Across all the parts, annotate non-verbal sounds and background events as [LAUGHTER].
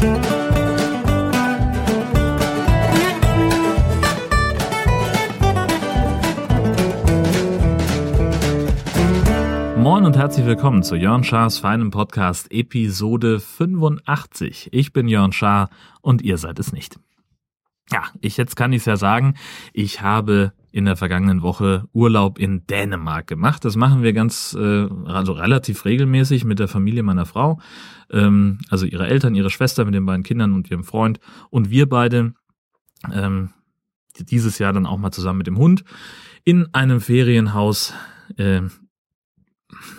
Moin und herzlich willkommen zu Jörn Schars feinem Podcast Episode 85. Ich bin Jörn Schaar und ihr seid es nicht. Ja, ich jetzt kann ich es ja sagen, ich habe in der vergangenen Woche Urlaub in Dänemark gemacht. Das machen wir ganz, äh, also relativ regelmäßig mit der Familie meiner Frau, ähm, also ihre Eltern, ihre Schwester mit den beiden Kindern und ihrem Freund und wir beide ähm, dieses Jahr dann auch mal zusammen mit dem Hund in einem Ferienhaus äh,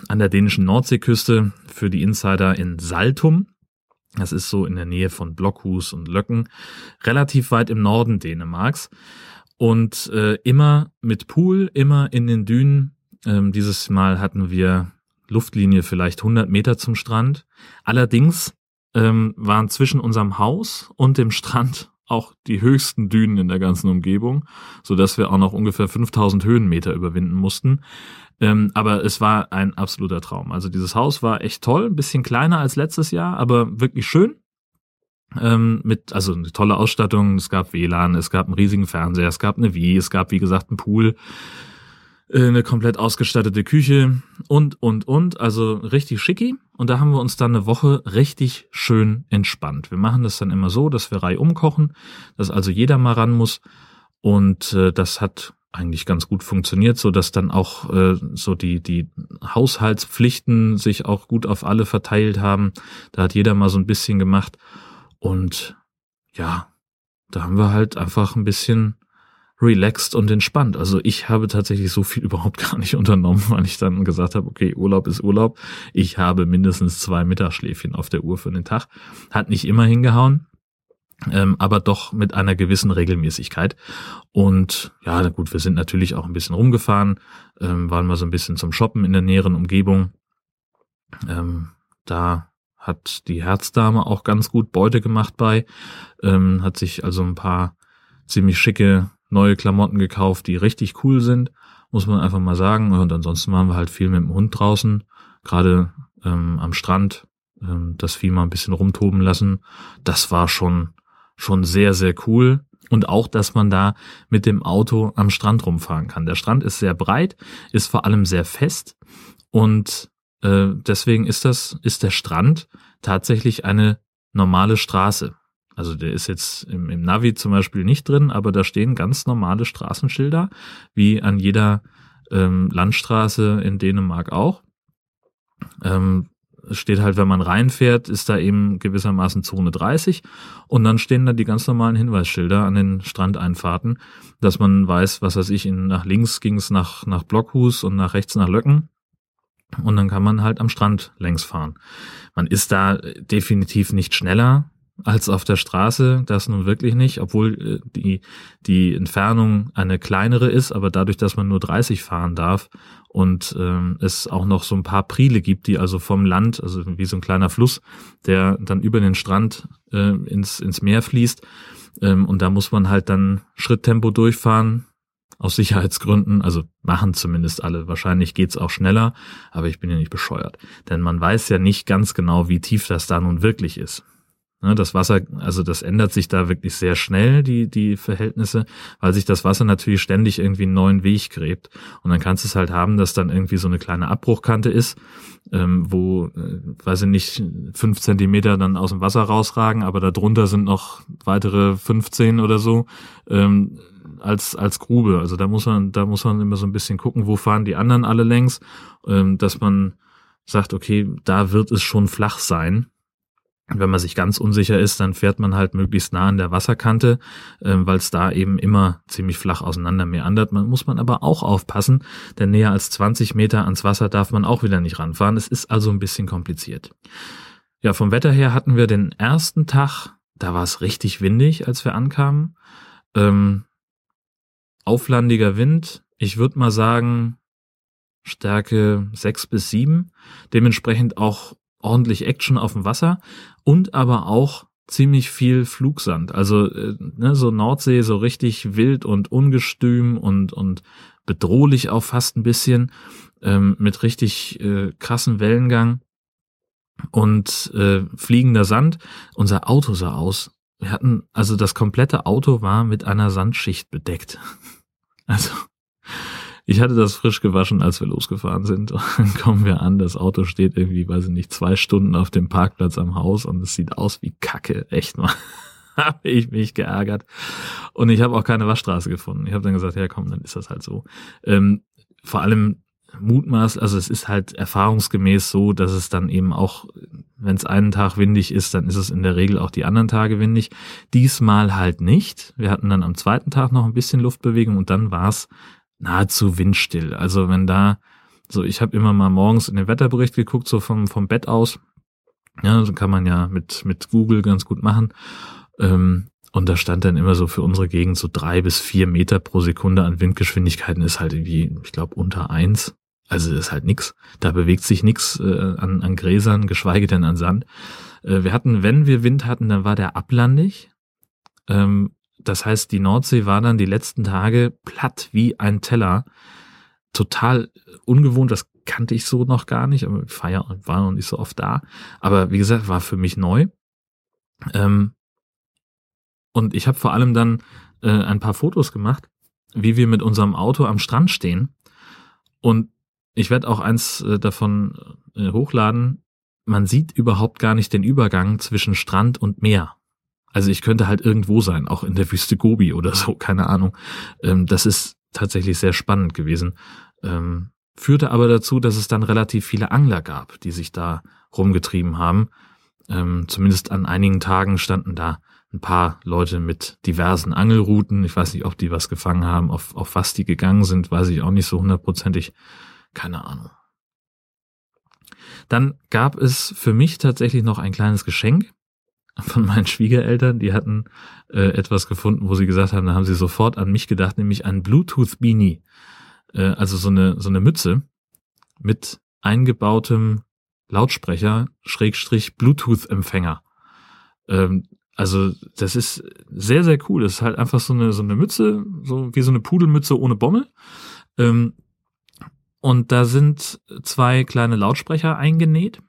an der dänischen Nordseeküste für die Insider in Saltum. Das ist so in der Nähe von Blockhus und Löcken, relativ weit im Norden Dänemarks. Und äh, immer mit Pool, immer in den Dünen. Ähm, dieses Mal hatten wir Luftlinie vielleicht 100 Meter zum Strand. Allerdings ähm, waren zwischen unserem Haus und dem Strand auch die höchsten Dünen in der ganzen Umgebung, so dass wir auch noch ungefähr 5000 Höhenmeter überwinden mussten. Ähm, aber es war ein absoluter Traum. Also dieses Haus war echt toll, ein bisschen kleiner als letztes Jahr, aber wirklich schön. Ähm, mit, also eine tolle Ausstattung, es gab WLAN, es gab einen riesigen Fernseher, es gab eine Wii, es gab, wie gesagt, einen Pool, äh, eine komplett ausgestattete Küche und, und, und. Also richtig schicki. Und da haben wir uns dann eine Woche richtig schön entspannt. Wir machen das dann immer so, dass wir Reihe umkochen, dass also jeder mal ran muss. Und äh, das hat eigentlich ganz gut funktioniert, so dass dann auch äh, so die die Haushaltspflichten sich auch gut auf alle verteilt haben. Da hat jeder mal so ein bisschen gemacht und ja, da haben wir halt einfach ein bisschen relaxed und entspannt. Also ich habe tatsächlich so viel [LAUGHS] überhaupt gar nicht unternommen, weil ich dann gesagt habe, okay, Urlaub ist Urlaub. Ich habe mindestens zwei Mittagsschläfchen auf der Uhr für den Tag. Hat nicht immer hingehauen ähm, aber doch mit einer gewissen Regelmäßigkeit. Und ja, gut, wir sind natürlich auch ein bisschen rumgefahren, ähm, waren mal so ein bisschen zum Shoppen in der näheren Umgebung. Ähm, da hat die Herzdame auch ganz gut Beute gemacht bei, ähm, hat sich also ein paar ziemlich schicke neue Klamotten gekauft, die richtig cool sind, muss man einfach mal sagen. Und ansonsten waren wir halt viel mit dem Hund draußen, gerade ähm, am Strand, ähm, das Vieh mal ein bisschen rumtoben lassen. Das war schon schon sehr, sehr cool. Und auch, dass man da mit dem Auto am Strand rumfahren kann. Der Strand ist sehr breit, ist vor allem sehr fest und äh, deswegen ist das, ist der Strand tatsächlich eine normale Straße. Also der ist jetzt im, im Navi zum Beispiel nicht drin, aber da stehen ganz normale Straßenschilder, wie an jeder ähm, Landstraße in Dänemark auch. Ähm, steht halt, wenn man reinfährt, ist da eben gewissermaßen Zone 30 und dann stehen da die ganz normalen Hinweisschilder an den Strandeinfahrten, dass man weiß, was weiß ich, in, nach links ging es nach, nach Blockhus und nach rechts nach Löcken und dann kann man halt am Strand längs fahren. Man ist da definitiv nicht schneller als auf der Straße, das nun wirklich nicht, obwohl äh, die, die Entfernung eine kleinere ist, aber dadurch, dass man nur 30 fahren darf und ähm, es auch noch so ein paar Priele gibt, die also vom Land, also wie so ein kleiner Fluss, der dann über den Strand äh, ins, ins Meer fließt ähm, und da muss man halt dann Schritttempo durchfahren, aus Sicherheitsgründen, also machen zumindest alle. Wahrscheinlich geht's auch schneller, aber ich bin ja nicht bescheuert. Denn man weiß ja nicht ganz genau, wie tief das da nun wirklich ist. Ne, das Wasser, also das ändert sich da wirklich sehr schnell, die, die Verhältnisse, weil sich das Wasser natürlich ständig irgendwie einen neuen Weg gräbt. Und dann kannst du es halt haben, dass dann irgendwie so eine kleine Abbruchkante ist, ähm, wo, äh, weiß ich nicht, fünf Zentimeter dann aus dem Wasser rausragen, aber darunter sind noch weitere 15 oder so. Ähm, als als Grube. Also da muss man da muss man immer so ein bisschen gucken, wo fahren die anderen alle längs, ähm, dass man sagt, okay, da wird es schon flach sein wenn man sich ganz unsicher ist, dann fährt man halt möglichst nah an der Wasserkante, äh, weil es da eben immer ziemlich flach auseinander meandert. Man muss man aber auch aufpassen, denn näher als 20 Meter ans Wasser darf man auch wieder nicht ranfahren. Es ist also ein bisschen kompliziert. Ja, vom Wetter her hatten wir den ersten Tag, da war es richtig windig, als wir ankamen. Ähm, auflandiger Wind, ich würde mal sagen Stärke sechs bis sieben. Dementsprechend auch ordentlich Action auf dem Wasser und aber auch ziemlich viel Flugsand. Also äh, ne, so Nordsee so richtig wild und ungestüm und und bedrohlich auch fast ein bisschen ähm, mit richtig äh, krassen Wellengang. und äh, fliegender Sand. Unser Auto sah aus. Wir hatten, also das komplette Auto war mit einer Sandschicht bedeckt. [LAUGHS] Also ich hatte das frisch gewaschen, als wir losgefahren sind. Und dann kommen wir an, das Auto steht irgendwie, weiß ich nicht, zwei Stunden auf dem Parkplatz am Haus und es sieht aus wie Kacke, echt mal. [LAUGHS] habe ich mich geärgert. Und ich habe auch keine Waschstraße gefunden. Ich habe dann gesagt, ja komm, dann ist das halt so. Ähm, vor allem Mutmaß, also es ist halt erfahrungsgemäß so, dass es dann eben auch, wenn es einen Tag windig ist, dann ist es in der Regel auch die anderen Tage windig. Diesmal halt nicht. Wir hatten dann am zweiten Tag noch ein bisschen Luftbewegung und dann war es nahezu windstill. Also wenn da, so ich habe immer mal morgens in den Wetterbericht geguckt, so vom, vom Bett aus. Ja, so kann man ja mit, mit Google ganz gut machen. Ähm, und da stand dann immer so für unsere Gegend so drei bis vier Meter pro Sekunde an Windgeschwindigkeiten ist halt irgendwie, ich glaube, unter eins. Also ist halt nix. Da bewegt sich nix äh, an, an Gräsern, geschweige denn an Sand. Äh, wir hatten, wenn wir Wind hatten, dann war der ablandig. Ähm, das heißt, die Nordsee war dann die letzten Tage platt wie ein Teller. Total ungewohnt, das kannte ich so noch gar nicht, aber Feier war noch nicht so oft da. Aber wie gesagt, war für mich neu. Ähm, und ich habe vor allem dann äh, ein paar Fotos gemacht, wie wir mit unserem Auto am Strand stehen. Und ich werde auch eins äh, davon äh, hochladen. Man sieht überhaupt gar nicht den Übergang zwischen Strand und Meer. Also ich könnte halt irgendwo sein, auch in der Wüste Gobi oder so, [LAUGHS] keine Ahnung. Ähm, das ist tatsächlich sehr spannend gewesen. Ähm, führte aber dazu, dass es dann relativ viele Angler gab, die sich da rumgetrieben haben. Ähm, zumindest an einigen Tagen standen da ein paar Leute mit diversen Angelrouten. Ich weiß nicht, ob die was gefangen haben, auf, auf was die gegangen sind, weiß ich auch nicht so hundertprozentig. Keine Ahnung. Dann gab es für mich tatsächlich noch ein kleines Geschenk von meinen Schwiegereltern. Die hatten äh, etwas gefunden, wo sie gesagt haben, da haben sie sofort an mich gedacht, nämlich ein Bluetooth Beanie. Äh, also so eine, so eine Mütze mit eingebautem Lautsprecher, Schrägstrich Bluetooth-Empfänger. Ähm, also das ist sehr, sehr cool. Das ist halt einfach so eine, so eine Mütze, so wie so eine Pudelmütze ohne Bommel. Ähm, und da sind zwei kleine Lautsprecher eingenäht.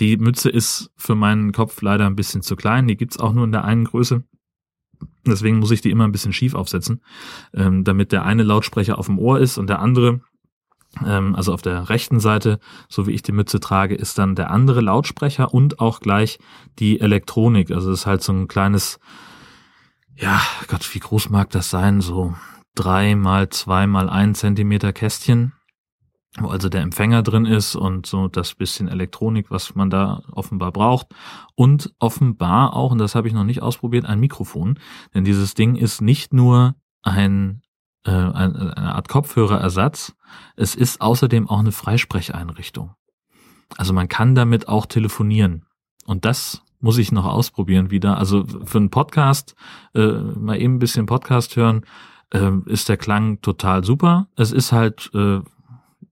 Die Mütze ist für meinen Kopf leider ein bisschen zu klein. Die gibt's auch nur in der einen Größe. Deswegen muss ich die immer ein bisschen schief aufsetzen, ähm, damit der eine Lautsprecher auf dem Ohr ist und der andere ähm, also auf der rechten Seite, so wie ich die Mütze trage, ist dann der andere Lautsprecher und auch gleich die Elektronik. Also es ist halt so ein kleines, ja, Gott, wie groß mag das sein? So drei mal zwei mal ein Zentimeter Kästchen, wo also der Empfänger drin ist und so das bisschen Elektronik, was man da offenbar braucht. Und offenbar auch, und das habe ich noch nicht ausprobiert, ein Mikrofon. Denn dieses Ding ist nicht nur ein äh, eine, Art Kopfhörerersatz. Es ist außerdem auch eine Freisprecheinrichtung. Also man kann damit auch telefonieren. Und das muss ich noch ausprobieren wieder. Also für einen Podcast, äh, mal eben ein bisschen Podcast hören, äh, ist der Klang total super. Es ist halt äh,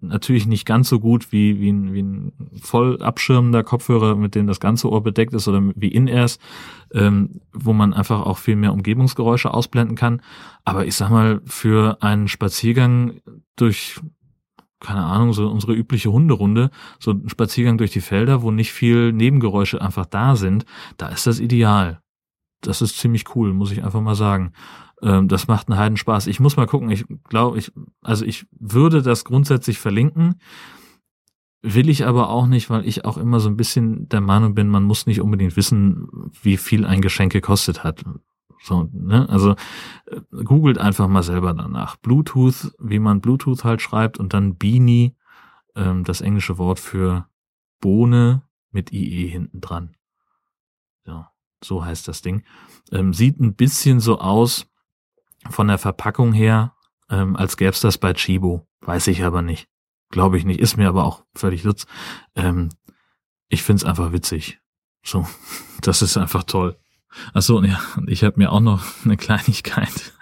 natürlich nicht ganz so gut wie, wie, ein, wie ein voll abschirmender Kopfhörer, mit dem das ganze Ohr bedeckt ist oder wie In-Ears, ähm, wo man einfach auch viel mehr Umgebungsgeräusche ausblenden kann. Aber ich sag mal, für einen Spaziergang durch, keine Ahnung, so unsere übliche Hunderunde, so ein Spaziergang durch die Felder, wo nicht viel Nebengeräusche einfach da sind, da ist das ideal. Das ist ziemlich cool, muss ich einfach mal sagen. Ähm, das macht einen Heiden Spaß. Ich muss mal gucken. Ich glaube, ich, also ich würde das grundsätzlich verlinken. Will ich aber auch nicht, weil ich auch immer so ein bisschen der Meinung bin, man muss nicht unbedingt wissen, wie viel ein Geschenk gekostet hat. So, ne? Also äh, googelt einfach mal selber danach. Bluetooth, wie man Bluetooth halt schreibt und dann Beanie, ähm, das englische Wort für Bohne mit IE hinten dran. Ja, so heißt das Ding. Ähm, sieht ein bisschen so aus von der Verpackung her, ähm, als gäb's das bei Chibo. Weiß ich aber nicht. Glaube ich nicht. Ist mir aber auch völlig lutz. Ähm, ich find's einfach witzig. So, [LAUGHS] das ist einfach toll. Achso, ja, ich habe mir auch noch [LAUGHS] eine Kleinigkeit,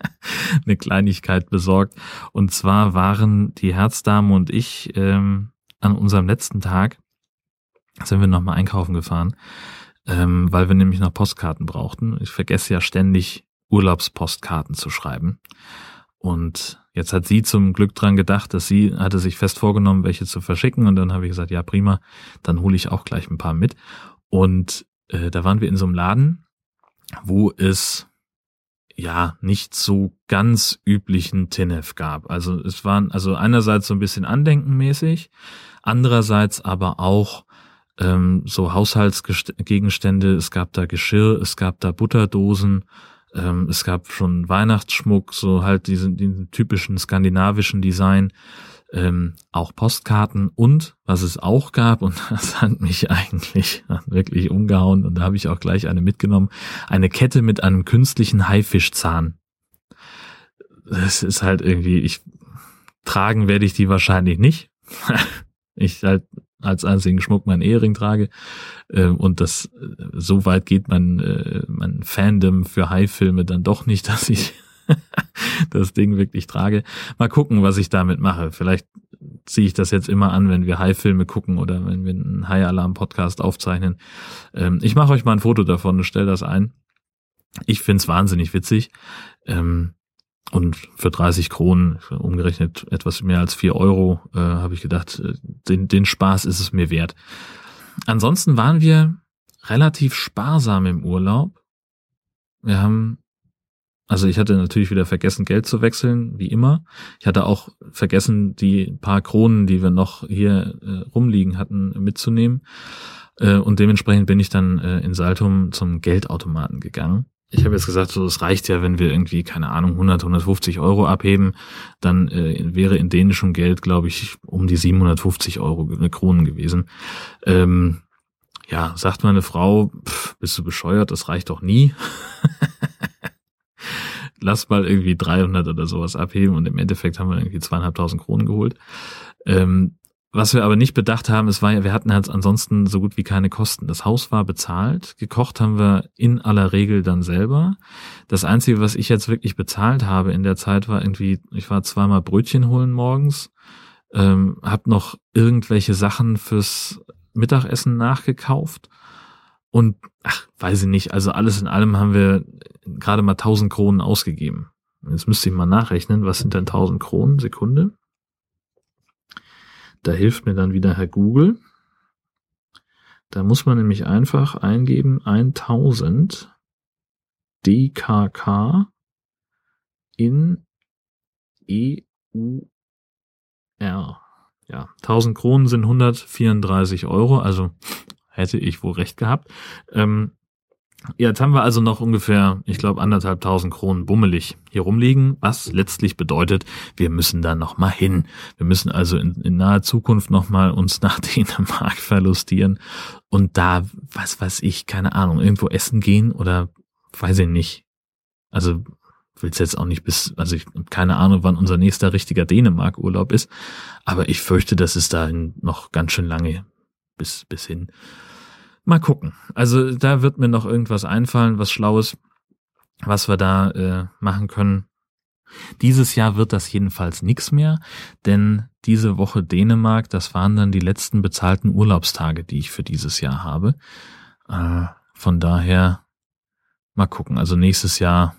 [LAUGHS] eine Kleinigkeit besorgt. Und zwar waren die Herzdame und ich ähm, an unserem letzten Tag, sind wir nochmal einkaufen gefahren, ähm, weil wir nämlich noch Postkarten brauchten. Ich vergesse ja ständig Urlaubspostkarten zu schreiben. Und Jetzt hat sie zum Glück dran gedacht, dass sie hatte sich fest vorgenommen, welche zu verschicken. Und dann habe ich gesagt, ja prima, dann hole ich auch gleich ein paar mit. Und äh, da waren wir in so einem Laden, wo es ja nicht so ganz üblichen Tinef gab. Also es waren also einerseits so ein bisschen andenkenmäßig, andererseits aber auch ähm, so Haushaltsgegenstände. Es gab da Geschirr, es gab da Butterdosen, ähm, es gab schon Weihnachtsschmuck, so halt diesen, diesen typischen skandinavischen Design. Ähm, auch Postkarten und was es auch gab, und [LAUGHS] das hat mich eigentlich wirklich umgehauen, und da habe ich auch gleich eine mitgenommen, eine Kette mit einem künstlichen Haifischzahn. Das ist halt irgendwie, ich tragen werde ich die wahrscheinlich nicht. [LAUGHS] ich halt als einzigen Schmuck meinen Ehering trage. Äh, und das äh, so weit geht mein, äh, mein Fandom für High-Filme dann doch nicht, [LAUGHS] dass ich das Ding wirklich trage. Mal gucken, was ich damit mache. Vielleicht ziehe ich das jetzt immer an, wenn wir High-Filme gucken oder wenn wir einen High-Alarm-Podcast aufzeichnen. Ähm, ich mache euch mal ein Foto davon und stelle das ein. Ich find's wahnsinnig witzig. Ähm, und für 30 Kronen, umgerechnet etwas mehr als 4 Euro, äh, habe ich gedacht, äh, den, den Spaß ist es mir wert. Ansonsten waren wir relativ sparsam im Urlaub. Wir haben, also ich hatte natürlich wieder vergessen, Geld zu wechseln, wie immer. Ich hatte auch vergessen, die paar Kronen, die wir noch hier äh, rumliegen hatten, mitzunehmen. Äh, und dementsprechend bin ich dann äh, in Saltum zum Geldautomaten gegangen ich habe jetzt gesagt, so es reicht ja, wenn wir irgendwie keine Ahnung 100, 150 Euro abheben, dann äh, wäre in dänischem Geld, glaube ich, um die 750 Euro eine Kronen gewesen. Ähm, ja, sagt meine Frau, pff, bist du bescheuert? Das reicht doch nie. [LAUGHS] Lass mal irgendwie 300 oder sowas abheben und im Endeffekt haben wir irgendwie zweieinhalbtausend Kronen geholt. Ähm, was wir aber nicht bedacht haben, es war ja, wir hatten halt ansonsten so gut wie keine Kosten. Das Haus war bezahlt, gekocht haben wir in aller Regel dann selber. Das Einzige, was ich jetzt wirklich bezahlt habe in der Zeit, war irgendwie, ich war zweimal Brötchen holen morgens, ähm, habe noch irgendwelche Sachen fürs Mittagessen nachgekauft und ach, weiß ich nicht, also alles in allem haben wir gerade mal 1000 Kronen ausgegeben. Jetzt müsste ich mal nachrechnen, was sind denn 1000 Kronen? Sekunde. Da hilft mir dann wieder Herr Google. Da muss man nämlich einfach eingeben 1000 DKK in EUR. Ja, 1000 Kronen sind 134 Euro, also hätte ich wohl recht gehabt. Ähm, Jetzt haben wir also noch ungefähr, ich glaube, anderthalb tausend Kronen bummelig hier rumliegen, was letztlich bedeutet, wir müssen da nochmal hin. Wir müssen also in, in naher Zukunft nochmal uns nach [LAUGHS] Dänemark verlustieren und da, was weiß ich, keine Ahnung, irgendwo essen gehen oder weiß ich nicht. Also will's jetzt auch nicht bis, also ich keine Ahnung, wann unser nächster richtiger Dänemark-Urlaub ist, aber ich fürchte, dass es da noch ganz schön lange bis, bis hin. Mal gucken. Also da wird mir noch irgendwas einfallen, was Schlaues, was wir da äh, machen können. Dieses Jahr wird das jedenfalls nichts mehr, denn diese Woche Dänemark, das waren dann die letzten bezahlten Urlaubstage, die ich für dieses Jahr habe. Äh, von daher mal gucken. Also nächstes Jahr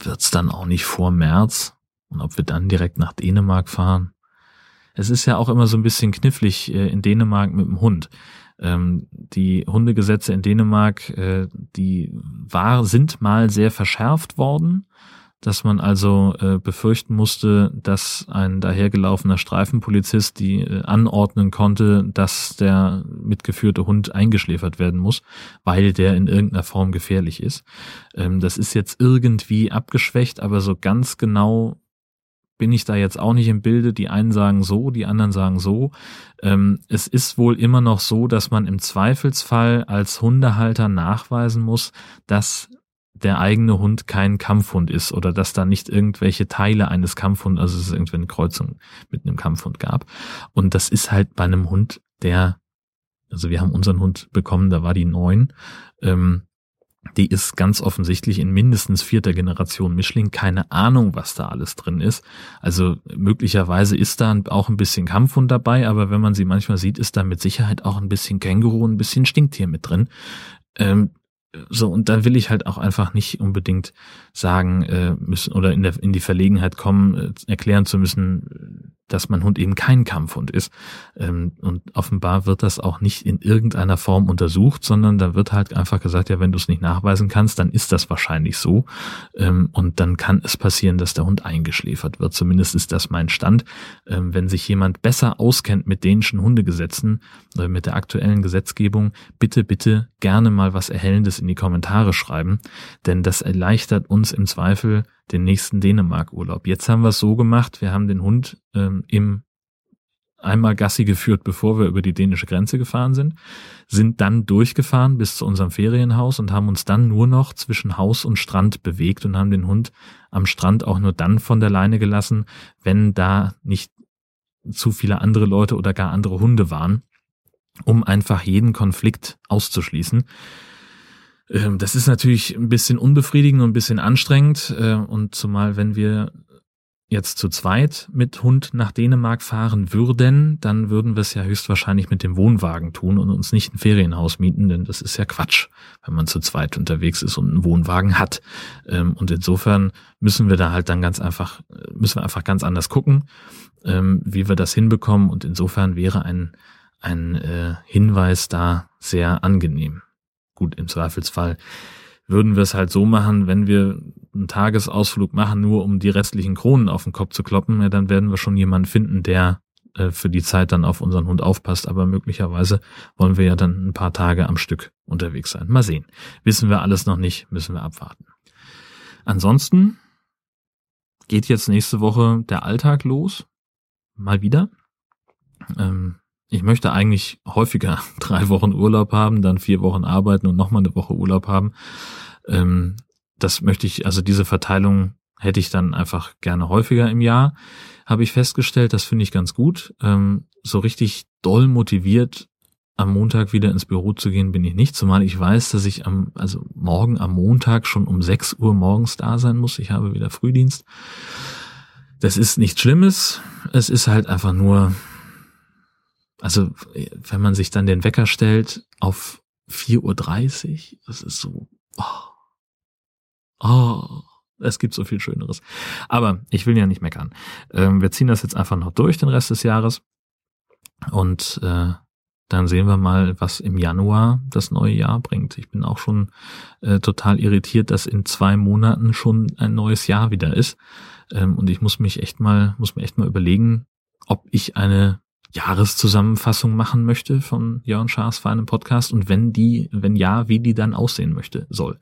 wird's dann auch nicht vor März. Und ob wir dann direkt nach Dänemark fahren. Es ist ja auch immer so ein bisschen knifflig äh, in Dänemark mit dem Hund. Ähm, die Hundegesetze in Dänemark, äh, die war, sind mal sehr verschärft worden, dass man also äh, befürchten musste, dass ein dahergelaufener Streifenpolizist die äh, anordnen konnte, dass der mitgeführte Hund eingeschläfert werden muss, weil der in irgendeiner Form gefährlich ist. Ähm, das ist jetzt irgendwie abgeschwächt, aber so ganz genau bin ich da jetzt auch nicht im Bilde. Die einen sagen so, die anderen sagen so. Ähm, es ist wohl immer noch so, dass man im Zweifelsfall als Hundehalter nachweisen muss, dass der eigene Hund kein Kampfhund ist oder dass da nicht irgendwelche Teile eines Kampfhunds, also es irgendwie eine Kreuzung mit einem Kampfhund gab. Und das ist halt bei einem Hund, der, also wir haben unseren Hund bekommen, da war die neun, ähm, die ist ganz offensichtlich in mindestens vierter Generation Mischling. Keine Ahnung, was da alles drin ist. Also möglicherweise ist da auch ein bisschen Kampfhund dabei, aber wenn man sie manchmal sieht, ist da mit Sicherheit auch ein bisschen Känguru, ein bisschen Stinktier mit drin. Ähm, so, und da will ich halt auch einfach nicht unbedingt sagen äh, müssen oder in, der, in die Verlegenheit kommen, äh, erklären zu müssen, dass mein Hund eben kein Kampfhund ist. Ähm, und offenbar wird das auch nicht in irgendeiner Form untersucht, sondern da wird halt einfach gesagt, ja, wenn du es nicht nachweisen kannst, dann ist das wahrscheinlich so. Ähm, und dann kann es passieren, dass der Hund eingeschläfert wird. Zumindest ist das mein Stand. Ähm, wenn sich jemand besser auskennt mit dänischen Hundegesetzen oder mit der aktuellen Gesetzgebung, bitte, bitte gerne mal was Erhellendes in die Kommentare schreiben, denn das erleichtert uns im Zweifel den nächsten Dänemark-Urlaub. Jetzt haben wir es so gemacht, wir haben den Hund ähm, im einmal Gassi geführt, bevor wir über die dänische Grenze gefahren sind, sind dann durchgefahren bis zu unserem Ferienhaus und haben uns dann nur noch zwischen Haus und Strand bewegt und haben den Hund am Strand auch nur dann von der Leine gelassen, wenn da nicht zu viele andere Leute oder gar andere Hunde waren, um einfach jeden Konflikt auszuschließen. Ähm, das ist natürlich ein bisschen unbefriedigend und ein bisschen anstrengend. Äh, und zumal, wenn wir jetzt zu zweit mit Hund nach Dänemark fahren würden, dann würden wir es ja höchstwahrscheinlich mit dem Wohnwagen tun und uns nicht ein Ferienhaus mieten, denn das ist ja Quatsch, wenn man zu zweit unterwegs ist und einen Wohnwagen hat. Ähm, und insofern müssen wir da halt dann ganz einfach, müssen wir einfach ganz anders gucken, ähm, wie wir das hinbekommen. Und insofern wäre ein, ein äh, Hinweis da sehr angenehm. Gut, im Zweifelsfall würden wir es halt so machen, wenn wir einen Tagesausflug machen, nur um die restlichen Kronen auf den Kopf zu kloppen, ja, dann werden wir schon jemanden finden, der äh, für die Zeit dann auf unseren Hund aufpasst. Aber möglicherweise wollen wir ja dann ein paar Tage am Stück unterwegs sein. Mal sehen. Wissen wir alles noch nicht, müssen wir abwarten. Ansonsten geht jetzt nächste Woche der Alltag los. Mal wieder. Ähm, ich möchte eigentlich häufiger [LAUGHS] drei Wochen Urlaub haben, dann vier Wochen arbeiten und nochmal eine Woche Urlaub haben. Ähm, das möchte ich, also diese Verteilung hätte ich dann einfach gerne häufiger im Jahr, habe ich festgestellt. Das finde ich ganz gut. Ähm, so richtig doll motiviert am Montag wieder ins Büro zu gehen, bin ich nicht, zumal ich weiß, dass ich am, also morgen am Montag schon um 6 Uhr morgens da sein muss. Ich habe wieder Frühdienst. Das ist nichts Schlimmes. Es ist halt einfach nur, also wenn man sich dann den Wecker stellt auf 4.30 Uhr, das ist so, oh, oh, es gibt so viel Schöneres. Aber ich will ja nicht meckern. Ähm, wir ziehen das jetzt einfach noch durch den Rest des Jahres und äh, dann sehen wir mal, was im Januar das neue Jahr bringt. Ich bin auch schon äh, total irritiert, dass in zwei Monaten schon ein neues Jahr wieder ist. Ähm, und ich muss mich echt mal, muss mir echt mal überlegen, ob ich eine Jahreszusammenfassung machen möchte von Jörn Schaas für einen Podcast und wenn die, wenn ja, wie die dann aussehen möchte, soll.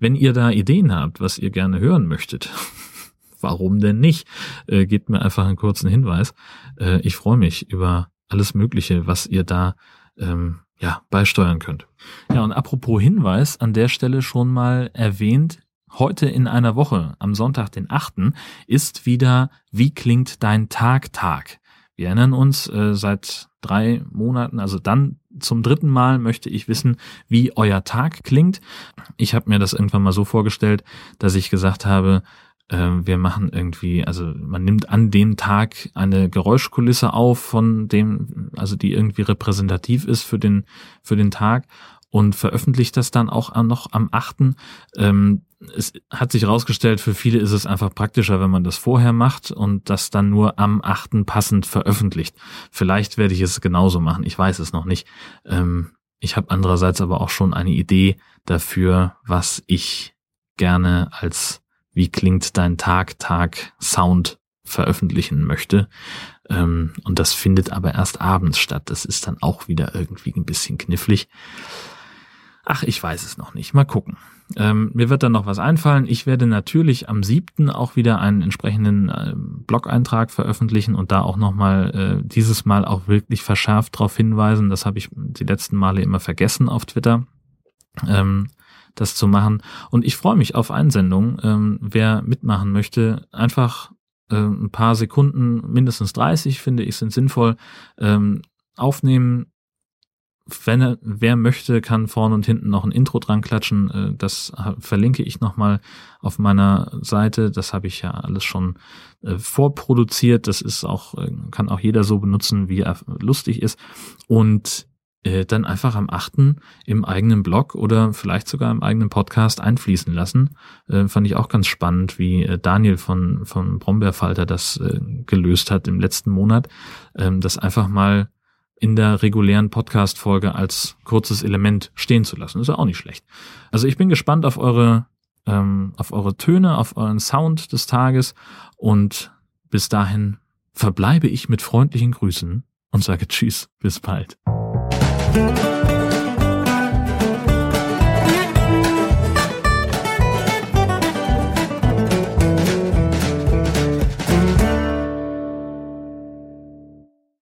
Wenn ihr da Ideen habt, was ihr gerne hören möchtet, [LAUGHS] warum denn nicht? Äh, gebt mir einfach einen kurzen Hinweis. Äh, ich freue mich über alles Mögliche, was ihr da ähm, ja beisteuern könnt. Ja, und apropos Hinweis, an der Stelle schon mal erwähnt, heute in einer Woche, am Sonntag, den 8., ist wieder Wie klingt dein Tag Tag? Wir erinnern uns, äh, seit drei Monaten, also dann zum dritten Mal möchte ich wissen, wie euer Tag klingt. Ich habe mir das irgendwann mal so vorgestellt, dass ich gesagt habe, äh, wir machen irgendwie, also man nimmt an dem Tag eine Geräuschkulisse auf von dem, also die irgendwie repräsentativ ist für den, für den Tag und veröffentlicht das dann auch noch am 8. Ähm, es hat sich herausgestellt, für viele ist es einfach praktischer, wenn man das vorher macht und das dann nur am 8. passend veröffentlicht. Vielleicht werde ich es genauso machen, ich weiß es noch nicht. Ähm, ich habe andererseits aber auch schon eine Idee dafür, was ich gerne als wie klingt dein Tag, Tag, Sound veröffentlichen möchte. Ähm, und das findet aber erst abends statt. Das ist dann auch wieder irgendwie ein bisschen knifflig. Ach, ich weiß es noch nicht. Mal gucken. Ähm, mir wird dann noch was einfallen. Ich werde natürlich am siebten auch wieder einen entsprechenden äh, Blog-Eintrag veröffentlichen und da auch nochmal äh, dieses Mal auch wirklich verschärft darauf hinweisen. Das habe ich die letzten Male immer vergessen auf Twitter. Ähm, das zu machen. Und ich freue mich auf Einsendungen. Ähm, wer mitmachen möchte, einfach äh, ein paar Sekunden, mindestens 30, finde ich, sind sinnvoll, ähm, aufnehmen, wenn er, wer möchte, kann vorne und hinten noch ein Intro dran klatschen. Äh, das verlinke ich nochmal auf meiner Seite. Das habe ich ja alles schon äh, vorproduziert. Das ist auch, äh, kann auch jeder so benutzen, wie er lustig ist. Und dann einfach am 8. im eigenen Blog oder vielleicht sogar im eigenen Podcast einfließen lassen. Fand ich auch ganz spannend, wie Daniel von, von Brombeerfalter das gelöst hat im letzten Monat. Ähm, das einfach mal in der regulären Podcast-Folge als kurzes Element stehen zu lassen. ist ja auch nicht schlecht. Also ich bin gespannt auf eure, ähm, auf eure Töne, auf euren Sound des Tages und bis dahin verbleibe ich mit freundlichen Grüßen und sage Tschüss, bis bald.